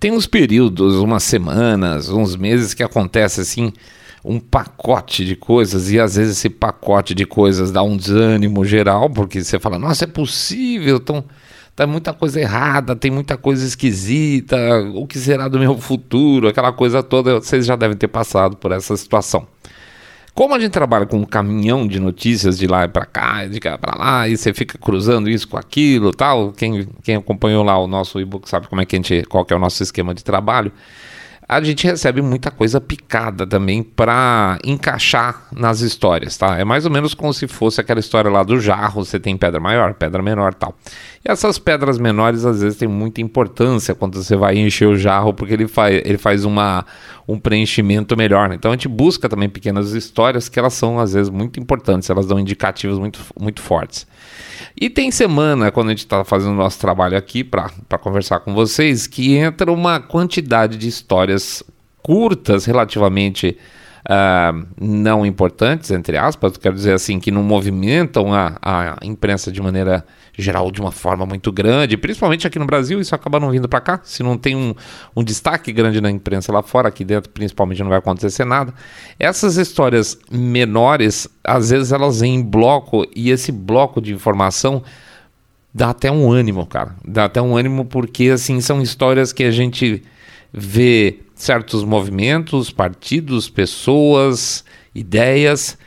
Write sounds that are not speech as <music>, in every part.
Tem uns períodos, umas semanas, uns meses que acontece assim um pacote de coisas e às vezes esse pacote de coisas dá um desânimo geral, porque você fala, nossa, é possível, então tá muita coisa errada, tem muita coisa esquisita, o que será do meu futuro, aquela coisa toda, vocês já devem ter passado por essa situação. Como a gente trabalha com um caminhão de notícias de lá para cá, de cá para lá, e você fica cruzando isso com aquilo, tal, quem, quem acompanhou lá o nosso e-book sabe como é que a gente, qual que é o nosso esquema de trabalho a gente recebe muita coisa picada também para encaixar nas histórias, tá? É mais ou menos como se fosse aquela história lá do jarro, você tem pedra maior, pedra menor, tal. E essas pedras menores às vezes têm muita importância quando você vai encher o jarro, porque ele faz, ele faz uma, um preenchimento melhor. Né? Então a gente busca também pequenas histórias que elas são às vezes muito importantes, elas dão indicativos muito, muito fortes. E tem semana, quando a gente está fazendo o nosso trabalho aqui para conversar com vocês, que entra uma quantidade de histórias curtas relativamente uh, não importantes, entre aspas, quero dizer assim, que não movimentam a, a imprensa de maneira geral de uma forma muito grande, principalmente aqui no Brasil, isso acaba não vindo para cá. Se não tem um, um, destaque grande na imprensa lá fora, aqui dentro principalmente não vai acontecer nada. Essas histórias menores, às vezes elas vêm em bloco e esse bloco de informação dá até um ânimo, cara. Dá até um ânimo porque assim são histórias que a gente vê certos movimentos, partidos, pessoas, ideias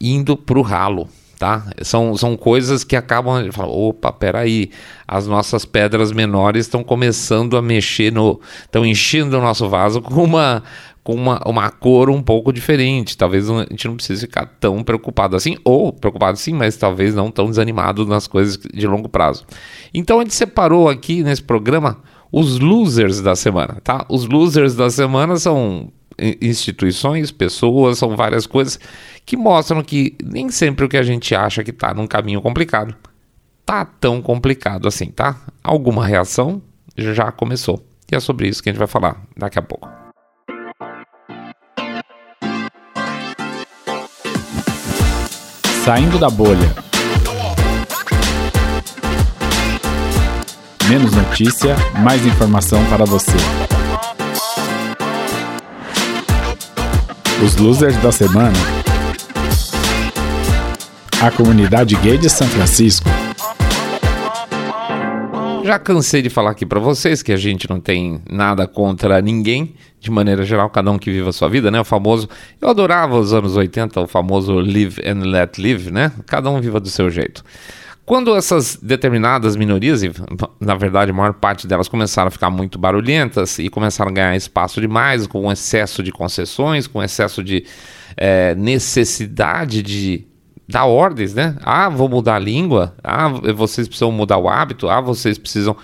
indo para o ralo tá? São, são coisas que acabam. Opa, peraí, as nossas pedras menores estão começando a mexer no. estão enchendo o nosso vaso com uma. Com uma, uma cor um pouco diferente. Talvez a gente não precise ficar tão preocupado assim, ou preocupado sim, mas talvez não tão desanimado nas coisas de longo prazo. Então a gente separou aqui nesse programa os losers da semana, tá? Os losers da semana são instituições, pessoas, são várias coisas que mostram que nem sempre o que a gente acha que está num caminho complicado tá tão complicado assim, tá? Alguma reação já começou. E é sobre isso que a gente vai falar daqui a pouco. Saindo da bolha. Menos notícia, mais informação para você. Os losers da semana. A comunidade gay de São Francisco. Já cansei de falar aqui para vocês que a gente não tem nada contra ninguém, de maneira geral, cada um que viva a sua vida, né? O famoso. Eu adorava os anos 80, o famoso live and let live, né? Cada um viva do seu jeito. Quando essas determinadas minorias, e na verdade a maior parte delas começaram a ficar muito barulhentas e começaram a ganhar espaço demais, com excesso de concessões, com excesso de é, necessidade de dar ordens, né? Ah, vou mudar a língua, ah, vocês precisam mudar o hábito, ah, vocês precisam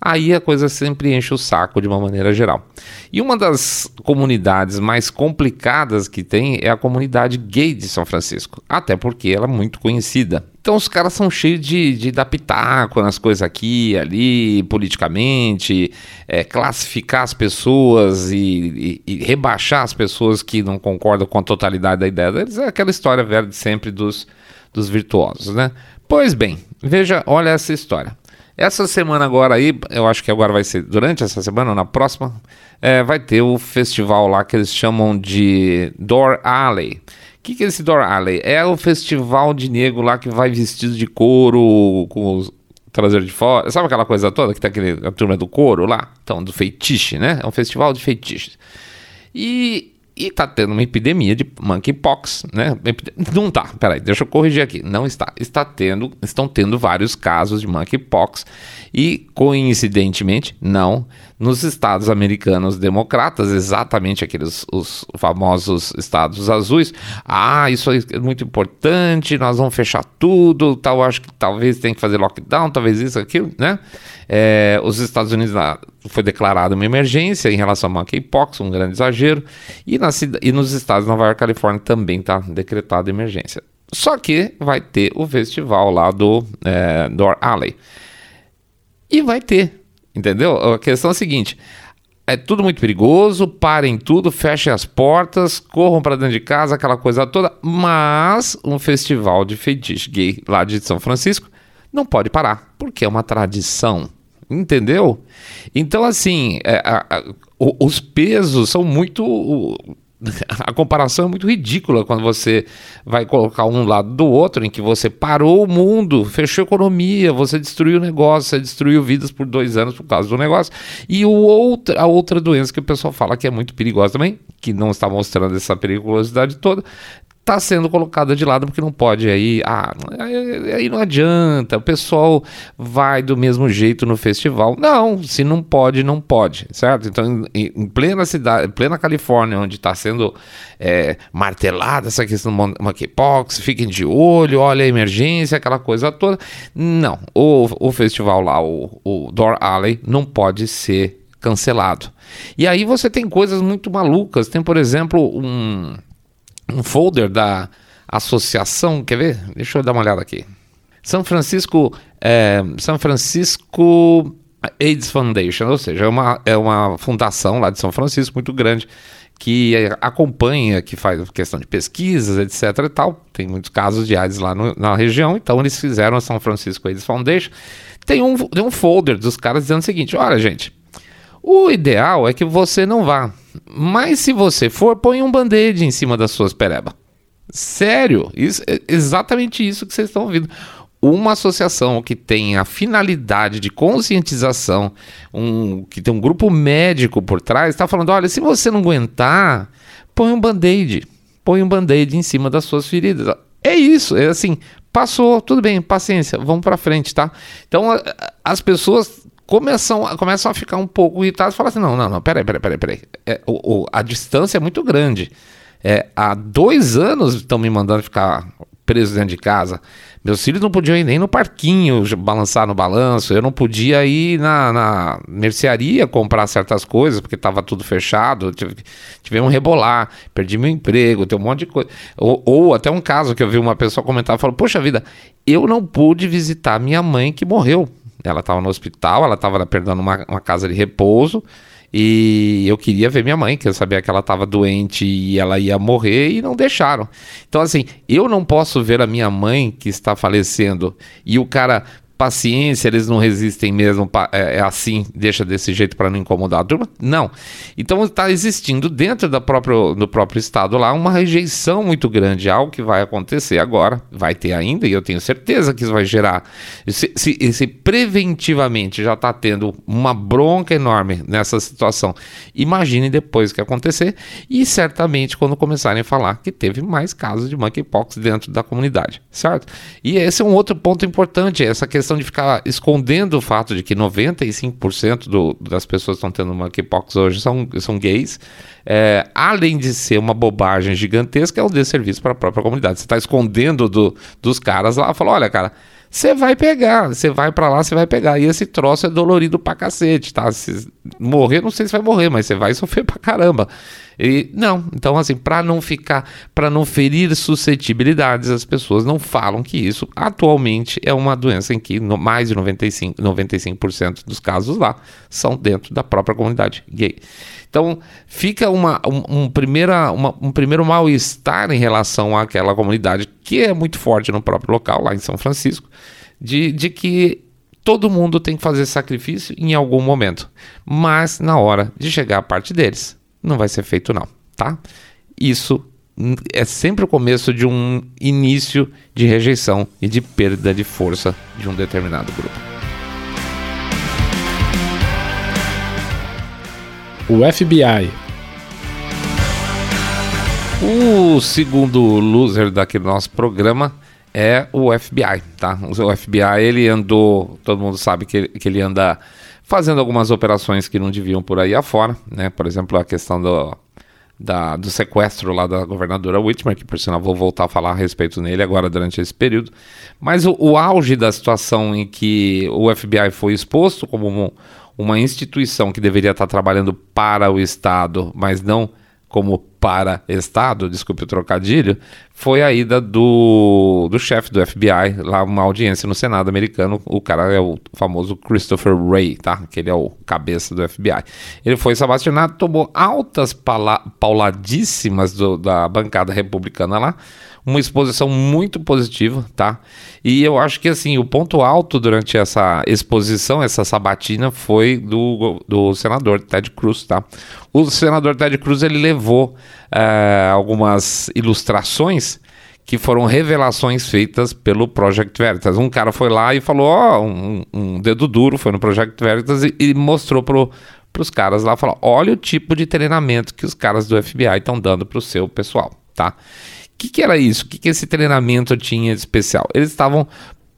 aí a coisa sempre enche o saco de uma maneira geral. E uma das comunidades mais complicadas que tem é a comunidade gay de São Francisco, até porque ela é muito conhecida. Então os caras são cheios de, de dar pitaco nas coisas aqui, ali, politicamente, é, classificar as pessoas e, e, e, rebaixar as pessoas que não concordam com a totalidade da ideia deles. É aquela história velha de sempre dos, dos virtuosos, né? Pois bem, veja, olha essa história. Essa semana agora aí, eu acho que agora vai ser durante essa semana ou na próxima, é, vai ter o festival lá que eles chamam de Door Alley. O que, que é esse Door Alley? É o festival de negro lá que vai vestido de couro, com os traseiro de fora. Sabe aquela coisa toda que tem aquele, a turma do couro lá? Então, do feitiço, né? É um festival de feitiços. E e está tendo uma epidemia de monkeypox, né? Não tá, peraí, deixa eu corrigir aqui. Não está. Está tendo, estão tendo vários casos de monkeypox e, coincidentemente, não nos estados americanos democratas, exatamente aqueles os famosos estados azuis. Ah, isso é muito importante, nós vamos fechar tudo, tal, acho que talvez tenha que fazer lockdown, talvez isso, aquilo, né? É, os Estados Unidos lá, foi declarada uma emergência em relação ao monkeypox, um grande exagero, e, na, e nos estados de Nova York Califórnia também está decretada emergência. Só que vai ter o festival lá do é, Door Alley. E vai ter, entendeu? A questão é a seguinte: é tudo muito perigoso, parem tudo, fechem as portas, corram para dentro de casa, aquela coisa toda, mas um festival de feitiço gay lá de São Francisco não pode parar, porque é uma tradição Entendeu? Então, assim, é, a, a, os pesos são muito. <laughs> A comparação é muito ridícula quando você vai colocar um lado do outro, em que você parou o mundo, fechou a economia, você destruiu o negócio, você destruiu vidas por dois anos por causa do negócio. E o outro, a outra doença que o pessoal fala que é muito perigosa também, que não está mostrando essa periculosidade toda, está sendo colocada de lado porque não pode. Aí, ah, aí não adianta, o pessoal vai do mesmo jeito no festival. Não, se não pode, não pode, certo? Então, em, em plena cidade, em plena Califórnia, onde está sendo é, martelada essa questão do monkeypox, fiquem de olho, olha a emergência, aquela coisa toda. Não, o, o festival lá, o, o Door Alley, não pode ser cancelado. E aí você tem coisas muito malucas. Tem, por exemplo, um um folder da associação, quer ver? Deixa eu dar uma olhada aqui. São Francisco, é, São Francisco AIDS Foundation, ou seja, é uma, é uma fundação lá de São Francisco muito grande que acompanha, que faz questão de pesquisas, etc e tal. Tem muitos casos de AIDS lá no, na região, então eles fizeram a São Francisco AIDS Foundation. Tem um, tem um folder dos caras dizendo o seguinte: olha, gente, o ideal é que você não vá. Mas se você for, põe um band-aid em cima das suas pereba. Sério, isso, é exatamente isso que vocês estão ouvindo. Uma associação que tem a finalidade de conscientização, um, que tem um grupo médico por trás, está falando: olha, se você não aguentar, põe um band-aid. Põe um band-aid em cima das suas feridas. É isso, é assim, passou, tudo bem, paciência, vamos para frente, tá? Então, as pessoas começam, começam a ficar um pouco irritados e falam assim: não, não, não, peraí, peraí, peraí, peraí. É, o, o, a distância é muito grande. É, há dois anos estão me mandando ficar preso dentro de casa. Meus filhos não podiam ir nem no parquinho balançar no balanço. Eu não podia ir na, na mercearia comprar certas coisas porque estava tudo fechado. Tive, tive um rebolar, perdi meu emprego, tem um monte de coisa. Ou, ou, até um caso que eu vi uma pessoa comentar: falou, Poxa vida, eu não pude visitar minha mãe que morreu. Ela estava no hospital, ela estava perdendo uma, uma casa de repouso. E eu queria ver minha mãe, que eu sabia que ela estava doente e ela ia morrer e não deixaram. Então, assim, eu não posso ver a minha mãe que está falecendo e o cara paciência, eles não resistem mesmo, é, é assim, deixa desse jeito para não incomodar a turma? Não. Então está existindo dentro da próprio, do próprio Estado lá uma rejeição muito grande ao que vai acontecer agora, vai ter ainda, e eu tenho certeza que isso vai gerar. Se, se, se preventivamente já está tendo uma bronca enorme nessa situação, imagine depois que acontecer, e certamente quando começarem a falar que teve mais casos de monkeypox dentro da comunidade, certo? E esse é um outro ponto importante, essa questão questão de ficar escondendo o fato de que 95% do, das pessoas que estão tendo monkeypox hoje são, são gays, é, além de ser uma bobagem gigantesca, é um desserviço para a própria comunidade. Você está escondendo do, dos caras lá, fala, olha, cara, você vai pegar, você vai para lá, você vai pegar. E esse troço é dolorido pra cacete, tá? Se morrer, não sei se vai morrer, mas você vai sofrer pra caramba. E não, então assim, para não ficar, para não ferir suscetibilidades, as pessoas não falam que isso atualmente é uma doença em que no, mais de 95, 95% dos casos lá são dentro da própria comunidade gay. Então fica uma, um, um, primeira, uma, um primeiro mal-estar em relação àquela comunidade que é muito forte no próprio local, lá em São Francisco, de, de que todo mundo tem que fazer sacrifício em algum momento, mas na hora de chegar a parte deles não vai ser feito não, tá? Isso é sempre o começo de um início de rejeição e de perda de força de um determinado grupo. O FBI. O segundo loser daquele nosso programa é o FBI, tá? O FBI ele andou, todo mundo sabe que ele, que ele anda fazendo algumas operações que não deviam por aí afora, né? Por exemplo, a questão do, da, do sequestro lá da governadora Whitmer, que por sinal vou voltar a falar a respeito nele agora durante esse período. Mas o, o auge da situação em que o FBI foi exposto como um, uma instituição que deveria estar trabalhando para o Estado, mas não como para Estado, desculpe o trocadilho, foi a ida do, do chefe do FBI, lá uma audiência no Senado americano. O cara é o famoso Christopher Wray, tá? Que ele é o cabeça do FBI. Ele foi sabatinado, tomou altas pauladíssimas do, da bancada republicana lá, uma exposição muito positiva, tá? E eu acho que assim, o ponto alto durante essa exposição, essa sabatina, foi do, do senador Ted Cruz, tá? O senador Ted Cruz ele levou é, algumas ilustrações que foram revelações feitas pelo Project Veritas. Um cara foi lá e falou, ó, oh, um, um, dedo duro, foi no Project Veritas e, e mostrou pro, pros caras lá, falou, olha o tipo de treinamento que os caras do FBI estão dando pro seu pessoal, tá? O que, que, era isso? O que, que esse treinamento tinha de especial? Eles estavam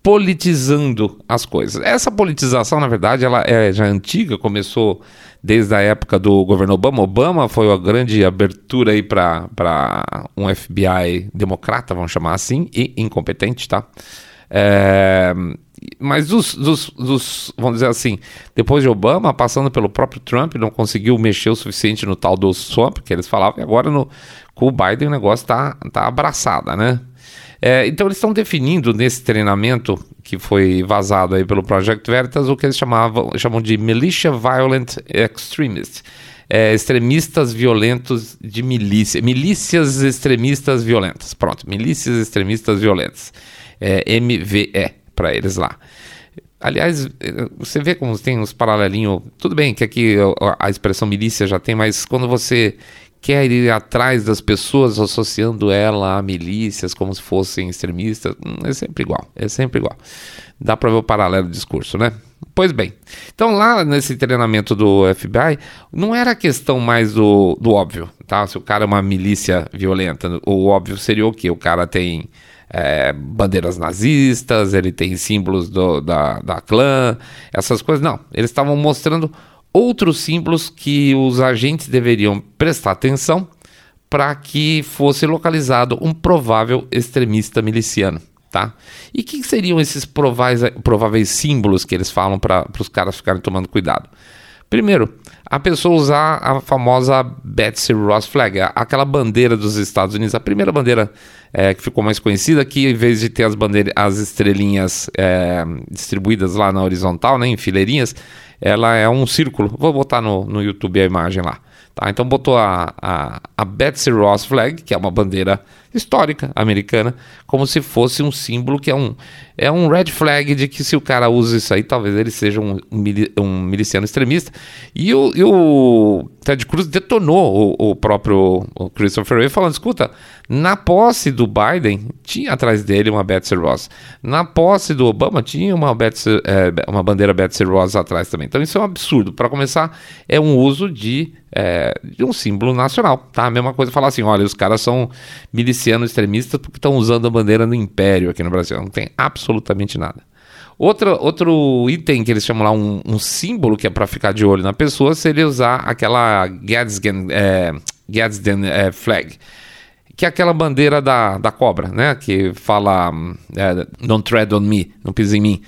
politizando as coisas. Essa politização, na verdade, ela é já antiga, começou desde a época do governo Obama. Obama foi a grande abertura aí para um FBI democrata, vamos chamar assim, e incompetente, tá? É, mas dos, dos, dos, vamos dizer assim, depois de Obama, passando pelo próprio Trump, não conseguiu mexer o suficiente no tal do swamp, que eles falavam, e agora no, com o Biden o negócio tá, tá abraçada, né? É, então eles estão definindo nesse treinamento que foi vazado aí pelo Project Veritas o que eles chamavam, chamam de Militia Violent Extremists. É, extremistas violentos de milícia. Milícias extremistas violentas. Pronto, milícias extremistas violentas. É, MVE para eles lá. Aliás, você vê como tem uns paralelinhos. Tudo bem que aqui a expressão milícia já tem, mas quando você quer ir atrás das pessoas associando ela a milícias como se fossem extremistas, hum, é sempre igual, é sempre igual. Dá para ver o paralelo do discurso, né? Pois bem, então lá nesse treinamento do FBI, não era questão mais do, do óbvio, tá? Se o cara é uma milícia violenta, o óbvio seria o quê? O cara tem é, bandeiras nazistas, ele tem símbolos do, da, da clã, essas coisas. Não, eles estavam mostrando outros símbolos que os agentes deveriam prestar atenção para que fosse localizado um provável extremista miliciano. Tá? E o que seriam esses prováveis, prováveis símbolos que eles falam para os caras ficarem tomando cuidado? Primeiro, a pessoa usar a famosa Betsy Ross Flag, aquela bandeira dos Estados Unidos, a primeira bandeira é, que ficou mais conhecida, que em vez de ter as, bandeiras, as estrelinhas é, distribuídas lá na horizontal, né, em fileirinhas, ela é um círculo. Vou botar no, no YouTube a imagem lá. Tá? Então botou a, a, a Betsy Ross Flag, que é uma bandeira histórica americana, como se fosse um símbolo que é um, é um red flag de que se o cara usa isso aí, talvez ele seja um, um miliciano extremista. E o, e o Ted Cruz detonou o, o próprio Christopher Wray falando, escuta, na posse do Biden tinha atrás dele uma Betsy Ross. Na posse do Obama tinha uma, Betsy, é, uma bandeira Betsy Ross atrás também. Então isso é um absurdo. Para começar, é um uso de, é, de um símbolo nacional. Tá? A mesma coisa falar assim, olha, os caras são milicianos extremistas porque estão usando a bandeira do império aqui no Brasil. Não tem absolutamente nada. Outro, outro item que eles chamam lá, um, um símbolo que é para ficar de olho na pessoa, seria usar aquela Gadsden, é, Gadsden é, flag, que é aquela bandeira da, da cobra, né? Que fala é, Don't tread on me, não pise em mim.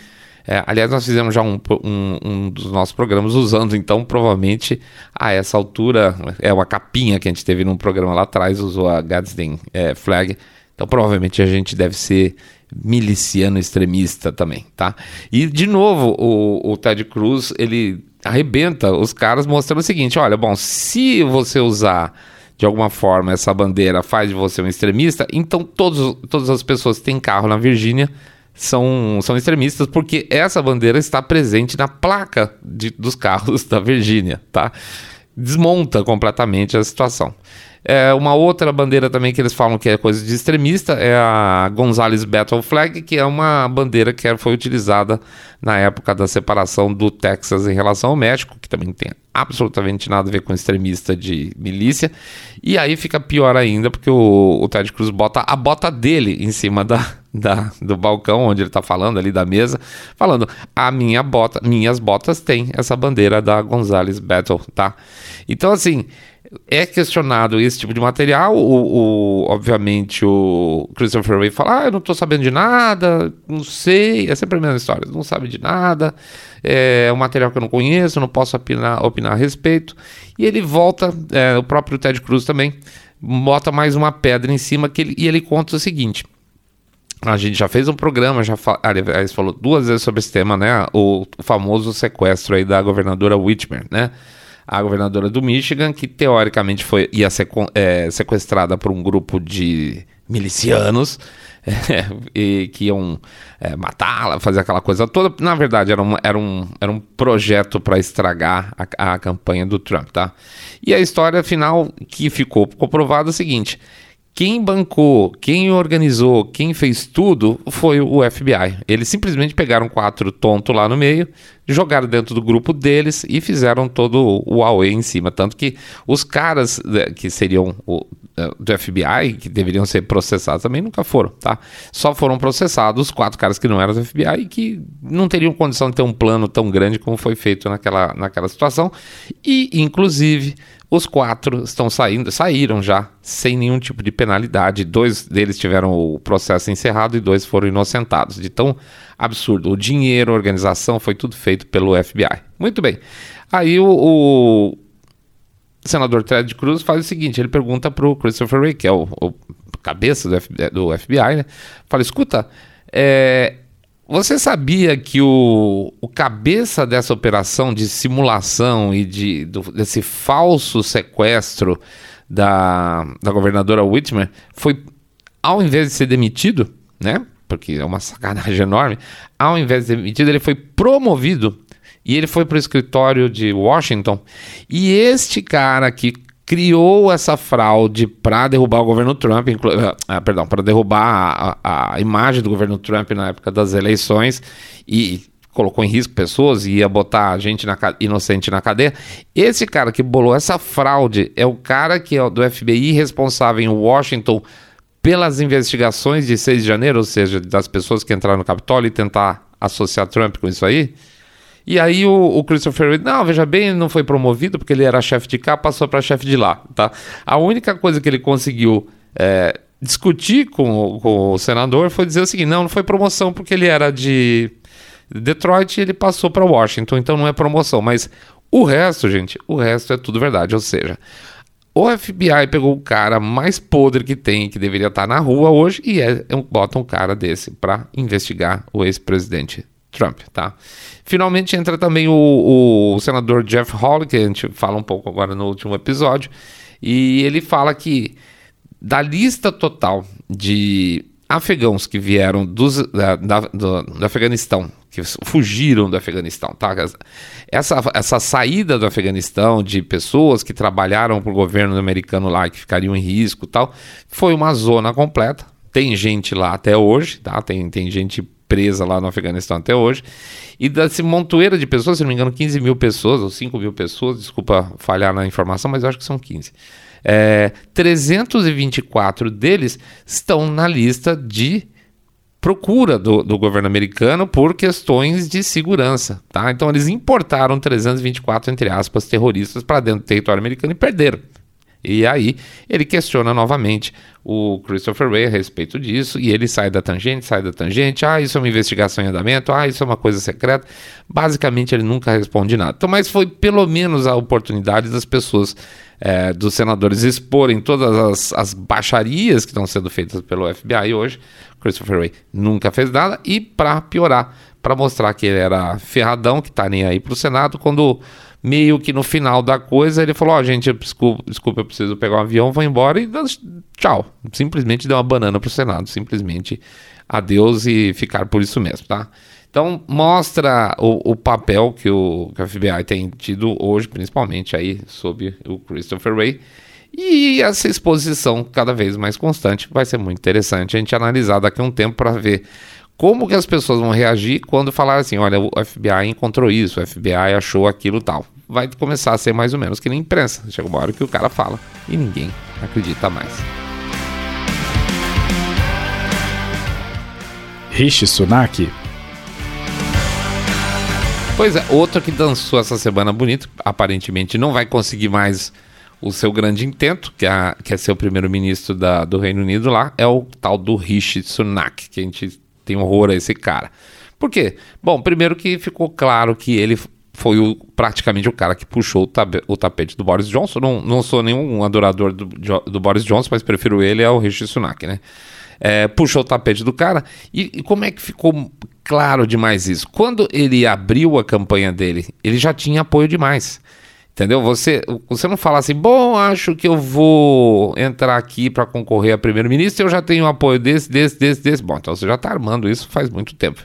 É, aliás, nós fizemos já um, um, um, dos nossos programas usando, então, provavelmente, a essa altura, é uma capinha que a gente teve num programa lá atrás, usou a Gadsden é, flag. Então, provavelmente, a gente deve ser miliciano extremista também, tá? E de novo, o, o Ted Cruz ele arrebenta os caras mostrando o seguinte: olha, bom, se você usar de alguma forma essa bandeira faz de você um extremista, então todos, todas as pessoas que têm carro na Virgínia são, são extremistas, porque essa bandeira está presente na placa de, dos carros <laughs> da Virgínia, tá? Desmonta completamente a situação. É, uma outra bandeira também que eles falam que é coisa de extremista é a Gonzales Battle Flag, que é uma bandeira que foi utilizada na época da separação do Texas em relação ao México, que também tem absolutamente nada a ver com extremista de milícia. E aí fica pior ainda, porque o, o Ted Cruz bota a bota dele em cima da, da, do balcão onde ele está falando ali da mesa, falando a minha bota, minhas botas têm essa bandeira da Gonzales Battle, tá? Então assim, é questionado esse tipo de material, o, o, obviamente o Christopher Ray fala, ah, eu não estou sabendo de nada, não sei, é sempre a mesma história, não sabe de nada, é um material que eu não conheço, não posso opinar, opinar a respeito, e ele volta, é, o próprio Ted Cruz também, bota mais uma pedra em cima que ele, e ele conta o seguinte. A gente já fez um programa, já aliás, falou duas vezes sobre esse tema, né? O, o famoso sequestro aí da governadora Whitmer, né? A governadora do Michigan, que teoricamente foi, ia ser é, sequestrada por um grupo de milicianos <laughs> é, e que iam é, matá-la, fazer aquela coisa toda. Na verdade, era um, era um, era um projeto para estragar a, a campanha do Trump, tá? E a história final que ficou comprovada é o seguinte quem bancou, quem organizou, quem fez tudo foi o FBI. Eles simplesmente pegaram quatro tontos lá no meio, jogaram dentro do grupo deles e fizeram todo o Huawei em cima. Tanto que os caras né, que seriam o, do FBI, que deveriam ser processados, também nunca foram, tá? Só foram processados os quatro caras que não eram do FBI e que não teriam condição de ter um plano tão grande como foi feito naquela, naquela situação. E, inclusive, os quatro estão saindo, saíram já sem nenhum tipo de penalidade. Dois deles tiveram o processo encerrado e dois foram inocentados. De tão absurdo. O dinheiro, a organização, foi tudo feito pelo FBI. Muito bem. Aí o, o senador Ted Cruz faz o seguinte: ele pergunta para o Christopher Wray, que é o, o cabeça do FBI, do FBI, né? Fala: escuta, é, você sabia que o, o cabeça dessa operação de simulação e de, do, desse falso sequestro da, da governadora Whitmer foi, ao invés de ser demitido, né? Porque é uma sacanagem enorme, ao invés de ser demitido, ele foi promovido e ele foi para o escritório de Washington. E este cara que criou essa fraude para derrubar o governo Trump, ah, perdão, para derrubar a, a, imagem do governo Trump na época das eleições e colocou em risco pessoas e ia botar gente na, inocente na cadeia. Esse cara que bolou essa fraude é o cara que é do FBI responsável em Washington pelas investigações de 6 de janeiro, ou seja, das pessoas que entraram no Capitólio e tentar associar Trump com isso aí. E aí o, o Christopher Reed, não, veja bem, ele não foi promovido porque ele era chefe de cá, passou para chefe de lá, tá? A única coisa que ele conseguiu é, discutir com, com o senador foi dizer o seguinte, não, não foi promoção porque ele era de Detroit e ele passou para Washington, então não é promoção, mas o resto, gente, o resto é tudo verdade, ou seja, o FBI pegou o cara mais podre que tem, que deveria estar na rua hoje, e é, é bota um cara desse para investigar o ex-presidente Trump, tá? Finalmente entra também o, o senador Jeff Hawley, que a gente fala um pouco agora no último episódio, e ele fala que da lista total de afegãos que vieram dos, da, da, do, do, Afeganistão, que fugiram do Afeganistão, tá? Essa, essa saída do Afeganistão de pessoas que trabalharam para o governo americano lá, que ficariam em risco tal, foi uma zona completa. Tem gente lá até hoje, tá? Tem, tem gente presa lá no Afeganistão até hoje. E desse montoeira de pessoas, se não me engano, 15 mil pessoas ou 5 mil pessoas, desculpa falhar na informação, mas eu acho que são 15. É, 324 deles estão na lista de procura do, do, governo americano por questões de segurança, tá? Então eles importaram 324 entre aspas terroristas para dentro do território americano e perderam. E aí ele questiona novamente o Christopher Ray a respeito disso, e ele sai da tangente, sai da tangente, ah, isso é uma investigação em andamento, ah, isso é uma coisa secreta. Basicamente ele nunca responde nada. Então, mas foi pelo menos a oportunidade das pessoas, é, dos senadores, exporem todas as, as baixarias que estão sendo feitas pelo FBI hoje. Christopher Ray nunca fez nada, e para piorar, para mostrar que ele era ferradão, que tá nem aí pro Senado, quando meio que no final da coisa ele falou: Ó, oh, gente, desculpa, desculpa, eu preciso pegar um avião, vou embora e tchau. Simplesmente deu uma banana pro Senado, simplesmente adeus e ficar por isso mesmo, tá? Então mostra o, o papel que o, que FBI tem tido hoje, principalmente aí sob o Christopher Wray. E essa exposição cada vez mais constante vai ser muito interessante a gente analisar daqui a um tempo para ver como que as pessoas vão reagir quando falar assim, olha, o FBI encontrou isso, o FBI achou aquilo tal. Vai começar a ser mais ou menos que nem imprensa. Chega uma hora que o cara fala e ninguém acredita mais. Rishi Sunak. Pois é, outro que dançou essa semana bonito, aparentemente não vai conseguir mais o seu grande intento, que é, que é ser o primeiro-ministro do Reino Unido lá, é o tal do Rishi Sunak, que a gente tem horror a esse cara. Por quê? Bom, primeiro que ficou claro que ele foi o, praticamente o cara que puxou o, o, tapete do Boris Johnson. Não, não sou nenhum adorador do, do Boris Johnson, mas prefiro ele ao Rishi Sunak, né? É, puxou o tapete do cara. E, e, como é que ficou claro demais isso? Quando ele abriu a campanha dele, ele já tinha apoio demais. Entendeu? Você, você não fala assim, bom, acho que eu vou entrar aqui para concorrer a primeiro-ministro, eu já tenho apoio desse, desse, desse, desse. Bom, então você já está armando isso faz muito tempo.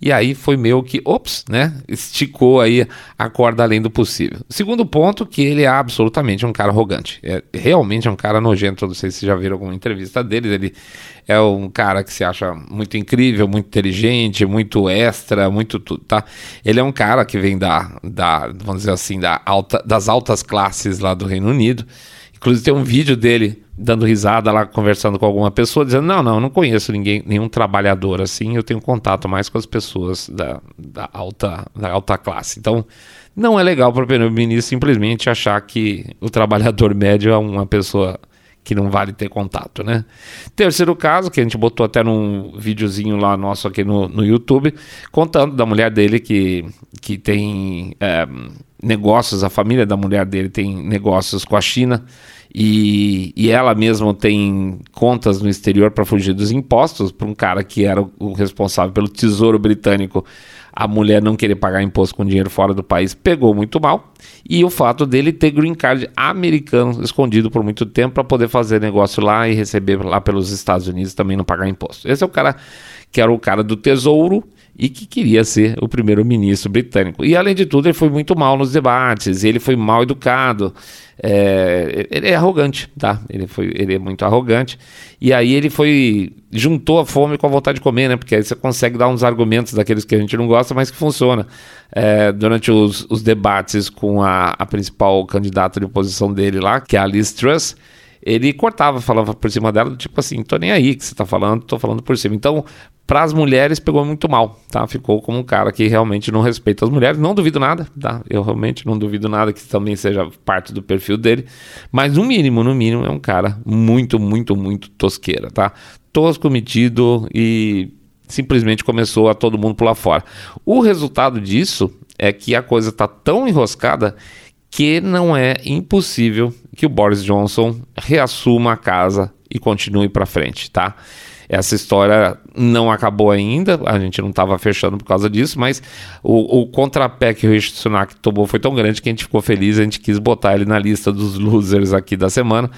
E aí foi meio que, ops, né? Esticou aí a corda além do possível. Segundo ponto, que ele é absolutamente um cara arrogante. É realmente é um cara nojento. Não sei se já viram alguma entrevista dele. Ele é um cara que se acha muito incrível, muito inteligente, muito extra, muito tudo, tá? Ele é um cara que vem da, da vamos dizer assim, da alta, das altas classes lá do Reino Unido. Inclusive tem um vídeo dele dando risada lá, conversando com alguma pessoa, dizendo: Não, não, não conheço ninguém, nenhum trabalhador assim, eu tenho contato mais com as pessoas da, da, alta, da alta classe. Então, não é legal para o primeiro-ministro simplesmente achar que o trabalhador <laughs> médio é uma pessoa que não vale ter contato, né? Terceiro caso, que a gente botou até num videozinho lá nosso aqui no, no YouTube, contando da mulher dele que, que tem é, negócios, a família da mulher dele tem negócios com a China e, e ela mesma tem contas no exterior para fugir dos impostos, para um cara que era o responsável pelo Tesouro Britânico, a mulher não querer pagar imposto com dinheiro fora do país, pegou muito mal. E o fato dele ter green card americano escondido por muito tempo para poder fazer negócio lá e receber lá pelos Estados Unidos também não pagar imposto. Esse é o cara que era o cara do Tesouro e que queria ser o primeiro-ministro britânico. E além de tudo, ele foi muito mal nos debates, ele foi mal educado, é, ele é arrogante, tá? Ele, foi, ele é muito arrogante. E aí ele foi. juntou a fome com a vontade de comer, né? Porque aí você consegue dar uns argumentos daqueles que a gente não gosta, mas que funciona. É, durante os, os, debates com a, a principal candidata de oposição dele lá, que é a Liz Truss ele cortava, falava por cima dela, tipo assim, tô nem aí que você tá falando, tô falando por cima. Então, para as mulheres pegou muito mal, tá? Ficou como um cara que realmente não respeita as mulheres. Não duvido nada, tá? Eu realmente não duvido nada que também seja parte do perfil dele. Mas no mínimo, no mínimo, é um cara muito, muito, muito tosqueira, tá? Tosco, metido e simplesmente começou a todo mundo pular fora. O resultado disso é que a coisa tá tão enroscada que não é impossível que o Boris Johnson reassuma a casa e continue para frente, tá? Essa história não acabou ainda, a gente não estava fechando por causa disso, mas o, o contrapé que o Rishi Sunak tomou foi tão grande que a gente ficou feliz, a gente quis botar ele na lista dos losers aqui da semana.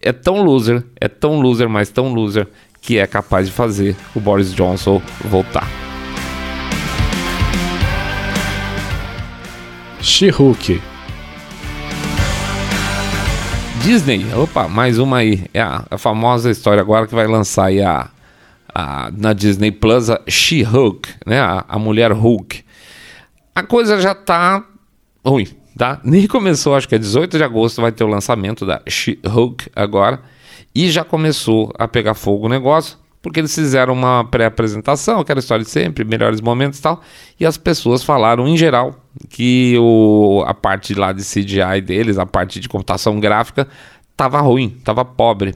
É tão loser, é tão loser, mas tão loser, que é capaz de fazer o Boris Johnson voltar. She-Hulk. Disney, opa, mais uma aí. É a, a famosa história agora que vai lançar aí a, a, na Disney Plus, a She-Hulk, né? A, a mulher Hulk. A coisa já tá ruim, tá? Nem começou, acho que é 18 de agosto vai ter o lançamento da She-Hulk agora. E já começou a pegar fogo o negócio, porque eles fizeram uma pré-apresentação, aquela história de sempre, melhores momentos e tal. E as pessoas falaram em geral que o, a parte lá de CGI deles, a parte de computação gráfica, tava ruim, tava pobre.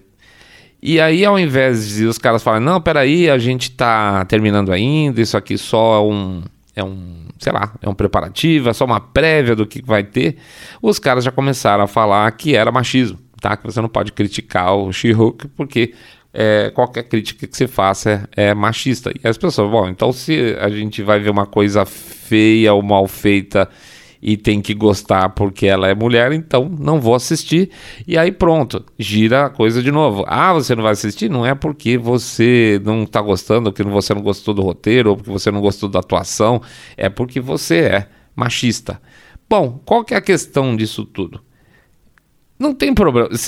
E aí, ao invés de os caras falarem, não, peraí, a gente tá terminando ainda, isso aqui só é um, é um, sei lá, é um preparativo, é só uma prévia do que vai ter, os caras já começaram a falar que era machismo, tá? Que você não pode criticar o She-Hulk, porque é, qualquer crítica que você faça é, é, machista. E as pessoas, bom, então se a gente vai ver uma coisa feia ou mal feita e tem que gostar porque ela é mulher, então não vou assistir. E aí pronto, gira a coisa de novo. Ah, você não vai assistir? Não é porque você não está gostando, porque você não gostou do roteiro, ou porque você não gostou da atuação, é porque você é machista. Bom, qual que é a questão disso tudo? Não tem problema. <laughs>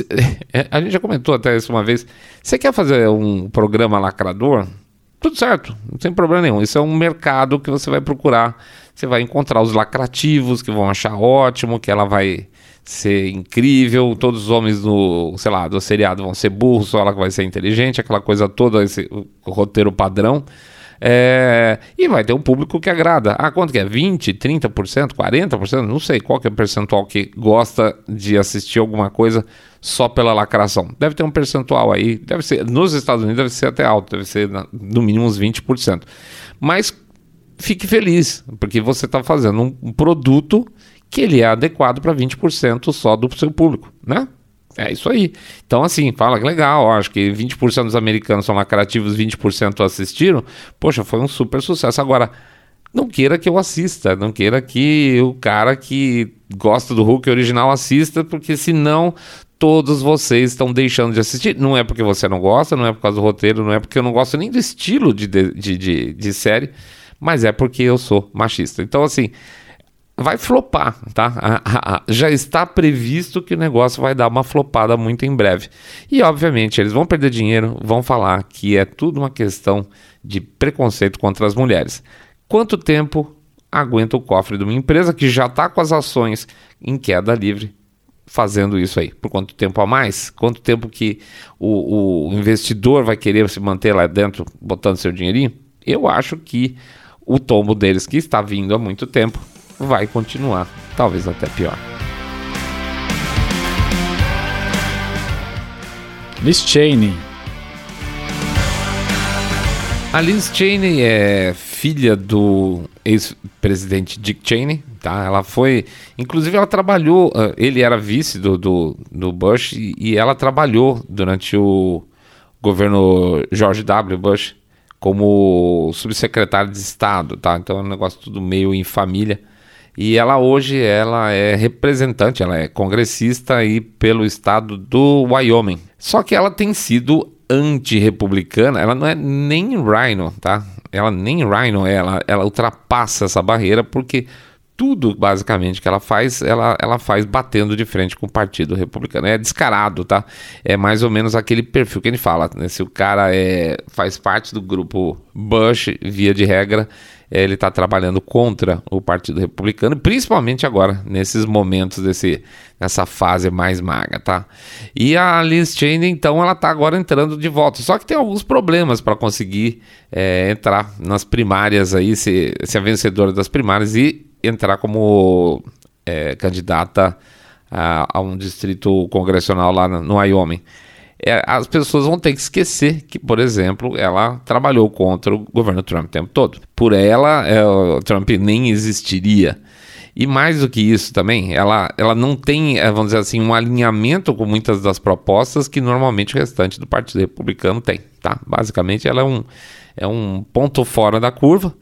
É, a gente já comentou até isso uma vez. Você quer fazer um programa lacrador? Tudo certo, não tem problema nenhum. Isso é um mercado que você vai procurar você vai encontrar os lacrativos que vão achar ótimo, que ela vai ser incrível, todos os homens do, sei lá, do seriado vão ser burros, só ela que vai ser inteligente, aquela coisa toda, esse roteiro padrão. É, e vai ter um público que agrada. Ah, quanto que é? 20, 30%, 40%? Não sei qual que é o percentual que gosta de assistir alguma coisa só pela lacração. Deve ter um percentual aí, deve ser, nos Estados Unidos deve ser até alto, deve ser no mínimo uns 20%. Mas fique feliz, porque você está fazendo um, um produto que ele é adequado para 20% só do seu público, né? É isso aí. Então, assim, fala que legal, ó, acho que 20% dos americanos são lacrativos, 20% assistiram. Poxa, foi um super sucesso. Agora, não queira que eu assista, não queira que o cara que gosta do Hulk original assista, porque senão todos vocês estão deixando de assistir. Não é porque você não gosta, não é por causa do roteiro, não é porque eu não gosto nem do estilo de, de, de, de série, mas é porque eu sou machista. Então, assim, vai flopar, tá? Já está previsto que o negócio vai dar uma flopada muito em breve. E, obviamente, eles vão perder dinheiro, vão falar que é tudo uma questão de preconceito contra as mulheres. Quanto tempo aguenta o cofre de uma empresa que já está com as ações em queda livre fazendo isso aí? Por quanto tempo a mais? Quanto tempo que o, o investidor vai querer se manter lá dentro botando seu dinheirinho? Eu acho que o tombo deles, que está vindo há muito tempo, vai continuar, talvez até pior. Liz Cheney. A Liz Cheney é filha do ex-presidente Dick Cheney, tá? Ela foi, inclusive ela trabalhou, uh, ele era vice do, do, do Bush e, e, ela trabalhou durante o governo George W. Bush como subsecretária de Estado, tá? Então é um negócio tudo meio em família. E ela hoje ela é representante, ela é congressista aí pelo estado do Wyoming. Só que ela tem sido anti-republicana, ela não é nem Rhino, tá? Ela nem Rhino é, ela, ela ultrapassa essa barreira porque tudo basicamente que ela faz, ela, ela faz batendo de frente com o Partido Republicano. É descarado, tá? É mais ou menos aquele perfil que ele fala. Né? Se o cara é, faz parte do grupo Bush, via de regra, ele está trabalhando contra o Partido Republicano, principalmente agora, nesses momentos, desse, nessa fase mais maga, tá? E a Liz Cheney, então, ela está agora entrando de volta. Só que tem alguns problemas para conseguir é, entrar nas primárias aí, ser, ser a vencedora das primárias e entrar como é, candidata a, a, um distrito congressional lá no Wyoming é, as pessoas vão ter que esquecer que, por exemplo, ela trabalhou contra o governo Trump o tempo todo. Por ela, é, o Trump nem existiria. E mais do que isso também, ela, ela não tem, é, vamos dizer assim, um alinhamento com muitas das propostas que normalmente o restante do Partido Republicano tem, tá? Basicamente, ela é um, é um ponto fora da curva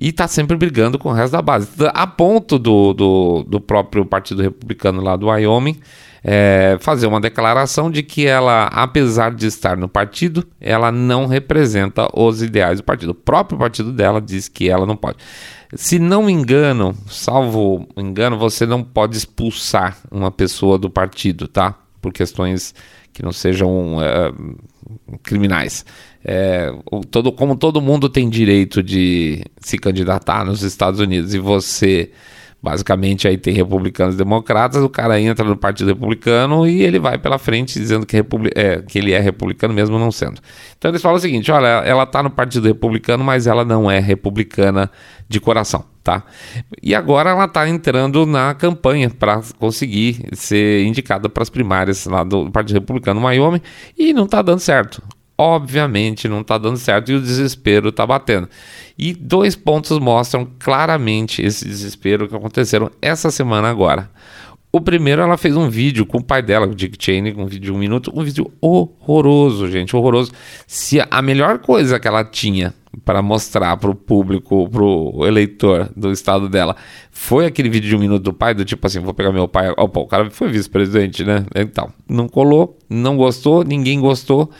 e está sempre brigando com o resto da base. A ponto do, do, do próprio Partido Republicano lá do Wyoming é, fazer uma declaração de que ela, apesar de estar no partido, ela não representa os ideais do partido. O próprio partido dela diz que ela não pode. Se não me engano, salvo engano, você não pode expulsar uma pessoa do partido, tá? Por questões que não sejam é, criminais. É, todo, como todo mundo tem direito de se candidatar nos Estados Unidos e você Basicamente aí tem republicanos e democratas, o cara entra no Partido Republicano e ele vai pela frente dizendo que, é, que ele é republicano mesmo não sendo. Então eles falam o seguinte, olha, ela está no Partido Republicano, mas ela não é republicana de coração, tá? E agora ela está entrando na campanha para conseguir ser indicada para as primárias lá do Partido Republicano no e não está dando certo obviamente não está dando certo e o desespero está batendo. E dois pontos mostram claramente esse desespero que aconteceram essa semana agora. O primeiro, ela fez um vídeo com o pai dela, o Dick Cheney, um vídeo de um minuto, um vídeo horroroso, gente, horroroso. Se a melhor coisa que ela tinha para mostrar para o público, para o eleitor do estado dela, foi aquele vídeo de um minuto do pai, do tipo assim, vou pegar meu pai, pô, o cara foi vice-presidente, né? Então, não colou, não gostou, ninguém gostou.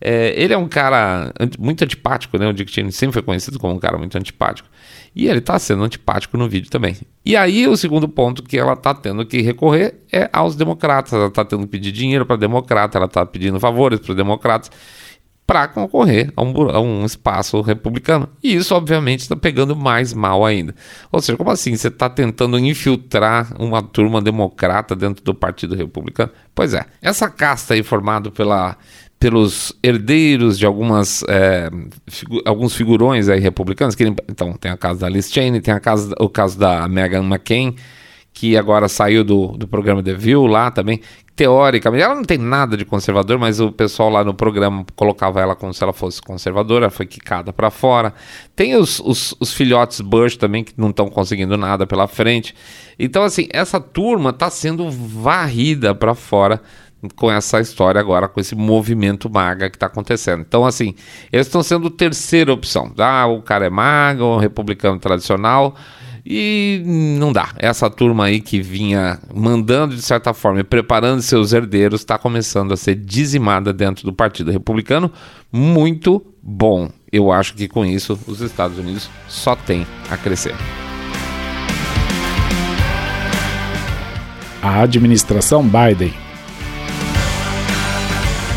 É, ele é um cara muito antipático, né? O Dick Cheney sempre foi conhecido como um cara muito antipático. E ele está sendo antipático no vídeo também. E aí, o segundo ponto que ela está tendo que recorrer é aos democratas. Ela está tendo que pedir dinheiro para democrata, ela está pedindo favores para democratas para concorrer a um, a um, espaço republicano. E isso, obviamente, está pegando mais mal ainda. Ou seja, como assim? Você está tentando infiltrar uma turma democrata dentro do Partido Republicano? Pois é, essa casta aí formada pela pelos herdeiros de algumas é, figu alguns figurões aí republicanos. Que, então, tem a casa da Liz Cheney, tem a casa, o caso da Meghan McCain, que agora saiu do, do programa The View lá também. Teoricamente, ela não tem nada de conservador, mas o pessoal lá no programa colocava ela como se ela fosse conservadora, ela foi quicada para fora. Tem os, os, os, filhotes Bush também que não estão conseguindo nada pela frente. Então, assim, essa turma está sendo varrida para fora com essa história agora, com esse movimento maga que está acontecendo. Então, assim, eles estão sendo terceira opção. Ah, o cara é maga, o republicano tradicional e não dá. Essa turma aí que vinha mandando de certa forma e preparando seus herdeiros está começando a ser dizimada dentro do Partido Republicano. Muito bom. Eu acho que com isso os Estados Unidos só tem a crescer. A administração Biden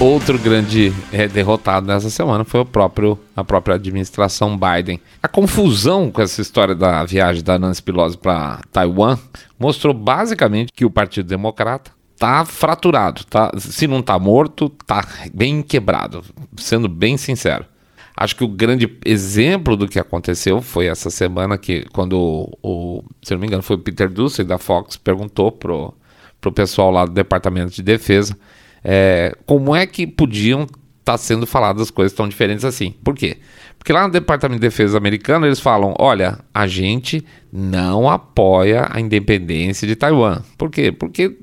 Outro grande é, derrotado nessa semana foi o próprio, a própria administração Biden. A confusão com essa história da viagem da Nancy Pelosi para Taiwan mostrou basicamente que o Partido Democrata tá fraturado, tá? Se não tá morto, tá bem quebrado, sendo bem sincero. Acho que o grande exemplo do que aconteceu foi essa semana que quando o, o se não me engano, foi o Peter Doocy da Fox perguntou pro pro pessoal lá do Departamento de Defesa é, como é que podiam estar tá sendo faladas coisas tão diferentes assim? Por quê? Porque lá no Departamento de Defesa americano eles falam: olha, a gente não apoia a independência de Taiwan. Por quê? Porque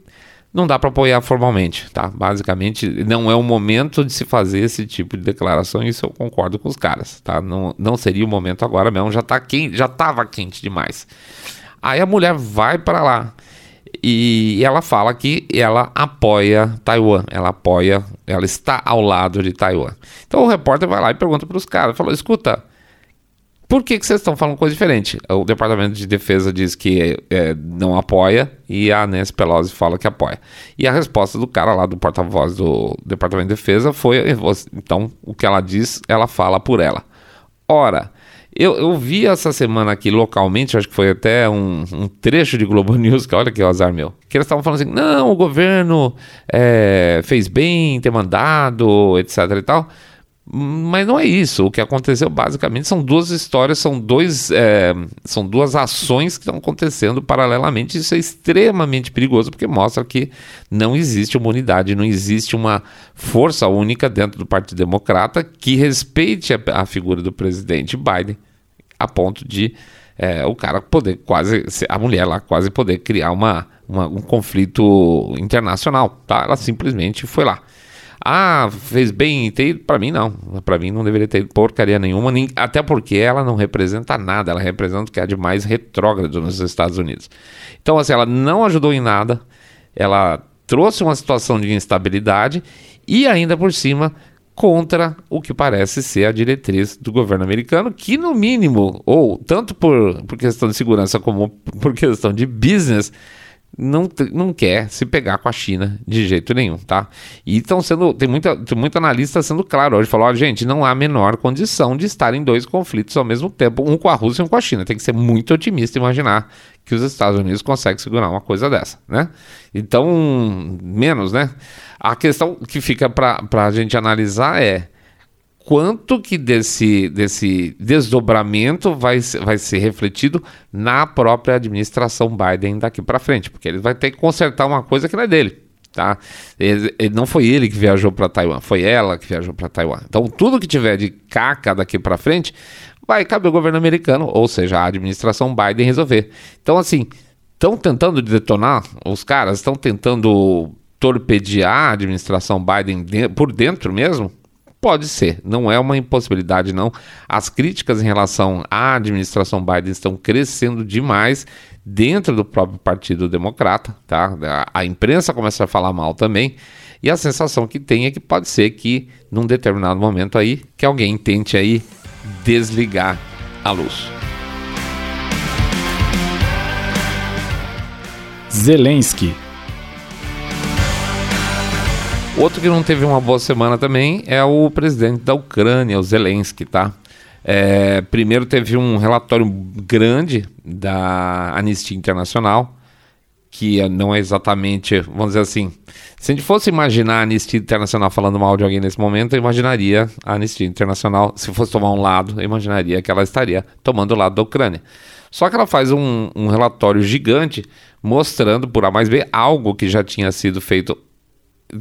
não dá para apoiar formalmente, tá? Basicamente, não é o momento de se fazer esse tipo de declaração, isso eu concordo com os caras, tá? Não, não seria o momento agora mesmo, já tá quente, já tava quente demais. Aí a mulher vai para lá e ela fala que ela apoia Taiwan, ela apoia, ela está ao lado de Taiwan. Então o repórter vai lá e pergunta para os caras, falou, escuta, por que, que vocês estão falando coisa diferente? O Departamento de Defesa diz que é, não apoia e a Nancy Pelosi fala que apoia. E a resposta do cara lá, do porta-voz do Departamento de Defesa foi, então, o que ela diz, ela fala por ela. Ora, eu, eu vi essa semana aqui localmente, acho que foi até um, um trecho de Globo <laughs> News, que olha que azar meu, que eles estavam falando assim: não, o governo é, fez bem ter mandado, etc e tal. Mas não é isso. O que aconteceu basicamente são duas histórias, são, dois, é, são duas ações que estão acontecendo paralelamente. Isso é extremamente perigoso porque mostra que não existe uma unidade, não existe uma força única dentro do Partido Democrata que respeite a, a figura do presidente Biden a ponto de é, o cara poder quase, a mulher lá quase poder criar uma, uma um conflito internacional. Tá? Ela simplesmente foi lá. Ah, fez bem em ter Para mim, não. Para mim, não deveria ter porcaria nenhuma. Nem, até porque ela não representa nada. Ela representa o que há de mais retrógrado nos Estados Unidos. Então, assim, ela não ajudou em nada. Ela trouxe uma situação de instabilidade e, ainda por cima, contra o que parece ser a diretriz do governo americano, que, no mínimo, ou tanto por, por questão de segurança como por questão de business não, não quer se pegar com a China de jeito nenhum, tá? E estão sendo, tem muita, tem muito analista sendo claro hoje, falou, gente, não há a menor condição de estar em dois conflitos ao mesmo tempo, um com a Rússia e um com a China. Tem que ser muito otimista imaginar que os Estados Unidos conseguem segurar uma coisa dessa, né? Então, menos, né? A questão que fica para a gente analisar é quanto que desse, desse desdobramento vai, vai ser refletido na própria administração Biden daqui para frente, porque ele vai ter que consertar uma coisa que não é dele. Tá? Ele, ele não foi ele que viajou para Taiwan, foi ela que viajou para Taiwan. Então, tudo que tiver de caca daqui para frente vai caber ao governo americano, ou seja, a administração Biden resolver. Então, assim, estão tentando detonar os caras, estão tentando torpedear a administração Biden de, por dentro mesmo? Pode ser, não é uma impossibilidade, não. As críticas em relação à administração Biden estão crescendo demais dentro do próprio Partido Democrata, tá? A, imprensa começa a falar mal também. E a sensação que tem é que pode ser que, num determinado momento aí, que alguém tente aí desligar a luz. Zelensky Outro que não teve uma boa semana também é o presidente da Ucrânia, o Zelensky, tá? É, primeiro teve um relatório grande da Anistia Internacional, que não é exatamente, vamos dizer assim, se a gente fosse imaginar a Anistia Internacional falando mal de alguém nesse momento, eu imaginaria a Anistia Internacional, se fosse tomar um lado, eu imaginaria que ela estaria tomando o lado da Ucrânia. Só que ela faz um, um relatório gigante mostrando por A mais B algo que já tinha sido feito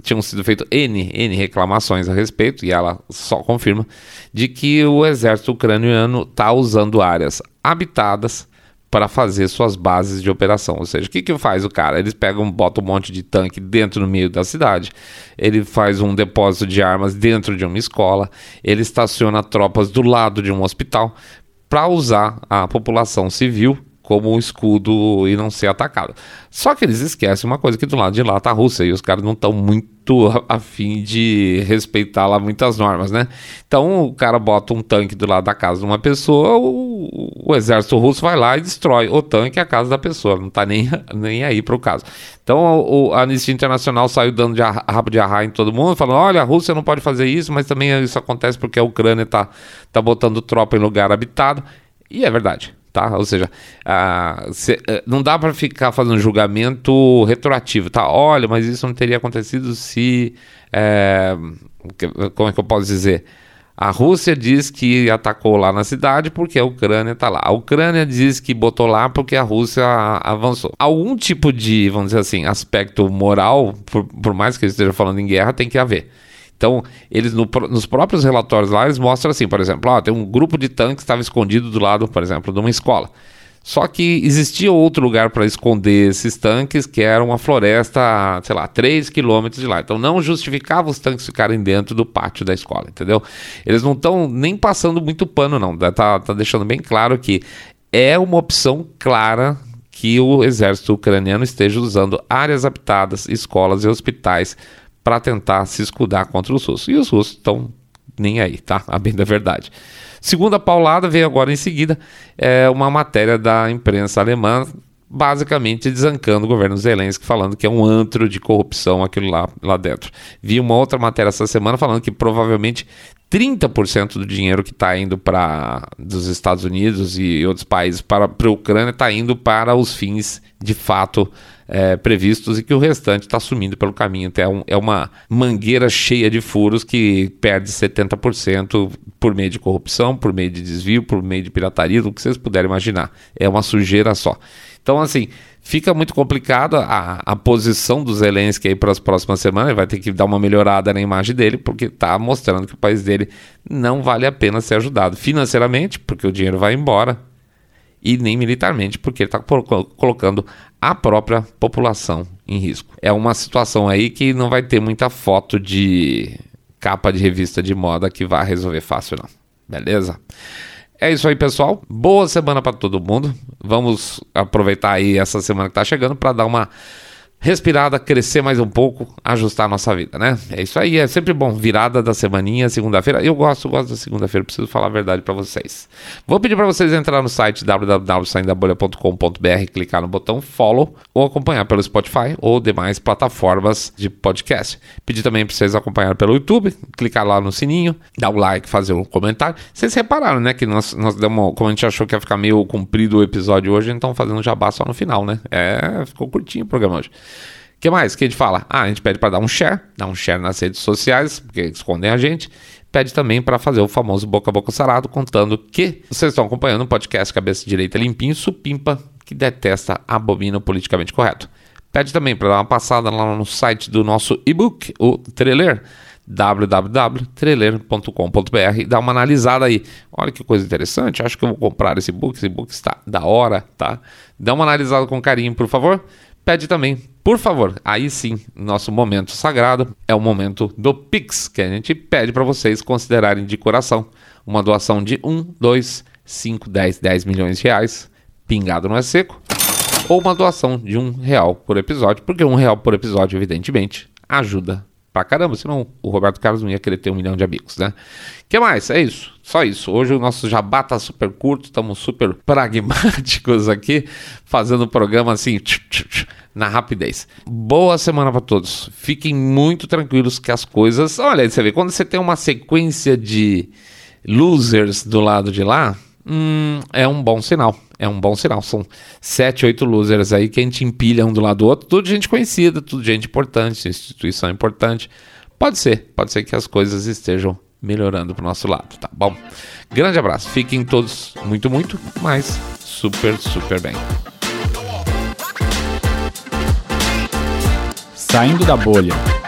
tinham sido feitas N, N reclamações a respeito, e ela só confirma, de que o exército ucraniano está usando áreas habitadas para fazer suas bases de operação. Ou seja, o que, que faz o cara? Eles pegam, botam um monte de tanque dentro no meio da cidade, ele faz um depósito de armas dentro de uma escola, ele estaciona tropas do lado de um hospital para usar a população civil como um escudo e não ser atacado. Só que eles esquecem uma coisa, que do lado de lá tá a Rússia e os caras não estão muito afim de respeitar lá muitas normas, né? Então o cara bota um tanque do lado da casa de uma pessoa, o, o exército russo vai lá e destrói o tanque e a casa da pessoa, não tá nem, <laughs> nem aí pro caso. Então o, a Anistia Internacional saiu dando de rabo de arraia em todo mundo, falando, olha, a Rússia não pode fazer isso, mas também isso acontece porque a Ucrânia tá, tá botando tropa em lugar habitado. E é verdade tá? Ou seja, cê, eh, não dá para ficar fazendo julgamento retroativo, tá? Olha, mas isso não teria acontecido se, é, como é que eu posso dizer? A Rússia diz que atacou lá na cidade porque a Ucrânia está lá. A Ucrânia diz que botou lá porque a Rússia avançou. Algum tipo de, vamos dizer assim, aspecto moral, por, por mais que ele esteja falando em guerra, tem que haver. Então, eles no, nos próprios relatórios lá, eles mostram assim, por exemplo, ó, tem um grupo de tanques que estava escondido do lado, por exemplo, de uma escola. Só que existia outro lugar para esconder esses tanques, que era uma floresta, sei lá, 3 quilômetros de lá. Então não justificava os tanques ficarem dentro do pátio da escola, entendeu? Eles não estão nem passando muito pano, não. Tá, tá deixando bem claro que é uma opção clara que o exército ucraniano esteja usando áreas habitadas, escolas e hospitais para tentar se escudar contra os russos. E os russos estão nem aí, tá? A bem da verdade. Segunda paulada veio agora em seguida é uma matéria da imprensa alemã basicamente desancando o governo Zelensky, falando que é um antro de corrupção aquilo lá, lá dentro. Vi uma outra matéria essa semana falando que provavelmente 30% do dinheiro que está indo para dos Estados Unidos e outros países para, para a Ucrânia está indo para os fins de fato é, previstos e que o restante está sumindo pelo caminho. Então é, um, é, uma mangueira cheia de furos que perde 70% por meio de corrupção, por meio de desvio, por meio de pirataria, o que vocês puderem imaginar. É uma sujeira só. Então, assim, fica muito complicado a, a posição do Zelensky aí para as próximas semanas. Ele vai ter que dar uma melhorada na imagem dele, porque está mostrando que o país dele não vale a pena ser ajudado financeiramente, porque o dinheiro vai embora, e nem militarmente, porque ele está colocando a própria população em risco. É uma situação aí que não vai ter muita foto de capa de revista de moda que vai resolver fácil, não. Beleza? É isso aí, pessoal. Boa semana para todo mundo. Vamos aproveitar aí essa semana que está chegando para dar uma respirada, crescer mais um pouco, ajustar a nossa vida, né? É isso aí, é sempre bom. Virada da semaninha, segunda-feira. Eu gosto, gosto da segunda-feira, preciso falar a verdade para vocês. Vou pedir para vocês entrar no site www.saindabolha.com.br, clicar no botão follow ou acompanhar pelo Spotify ou demais plataformas de podcast. Pedir também para vocês acompanhar pelo YouTube, clicar lá no sininho, dar o like, fazer um comentário. Vocês repararam, né, que nós, nós demos, como a gente achou que ia ficar meio comprido o episódio hoje, então fazendo jabá só no final, né? É, ficou curtinho o programa hoje que mais que a gente fala? Ah, a gente pede para dar um share, dar um share nas redes sociais, porque escondem a gente. Pede também para fazer o famoso boca a boca sarado, contando que vocês estão acompanhando um podcast Cabeça Direita Limpinho, supimpa, que detesta, abomina o politicamente correto. Pede também para dar uma passada lá no site do nosso e-book, o Trailer, www.trailer.com.br, dá uma analisada aí. Olha que coisa interessante, acho que eu vou comprar esse book, esse book está da hora, tá? Dá uma analisada com carinho, por favor pede também, por favor, aí sim, nosso momento sagrado é o momento do Pix, que a gente pede para vocês considerarem de coração uma doação de 1, 2, 5, 10, 10 milhões de reais, pingado não é seco, ou uma doação de um real por episódio, porque um real por episódio, evidentemente, ajuda pra caramba, senão o Roberto Carlos não ia querer ter um milhão de amigos, né? que mais? É isso, só isso. Hoje o nosso jabá tá super curto, estamos super pragmáticos aqui, fazendo o programa assim, na rapidez. Boa semana para todos. Fiquem muito tranquilos que as coisas. Olha, você vê, quando você tem uma sequência de losers do lado de lá, hum, é um bom sinal é um bom sinal. São sete, oito losers aí que a gente empilha um do lado do outro. Tudo gente conhecida, tudo gente importante, instituição importante. Pode ser, pode ser que as coisas estejam melhorando pro nosso lado, tá bom? Grande abraço. Fiquem todos muito, muito, mas super, super bem. Saindo da bolha.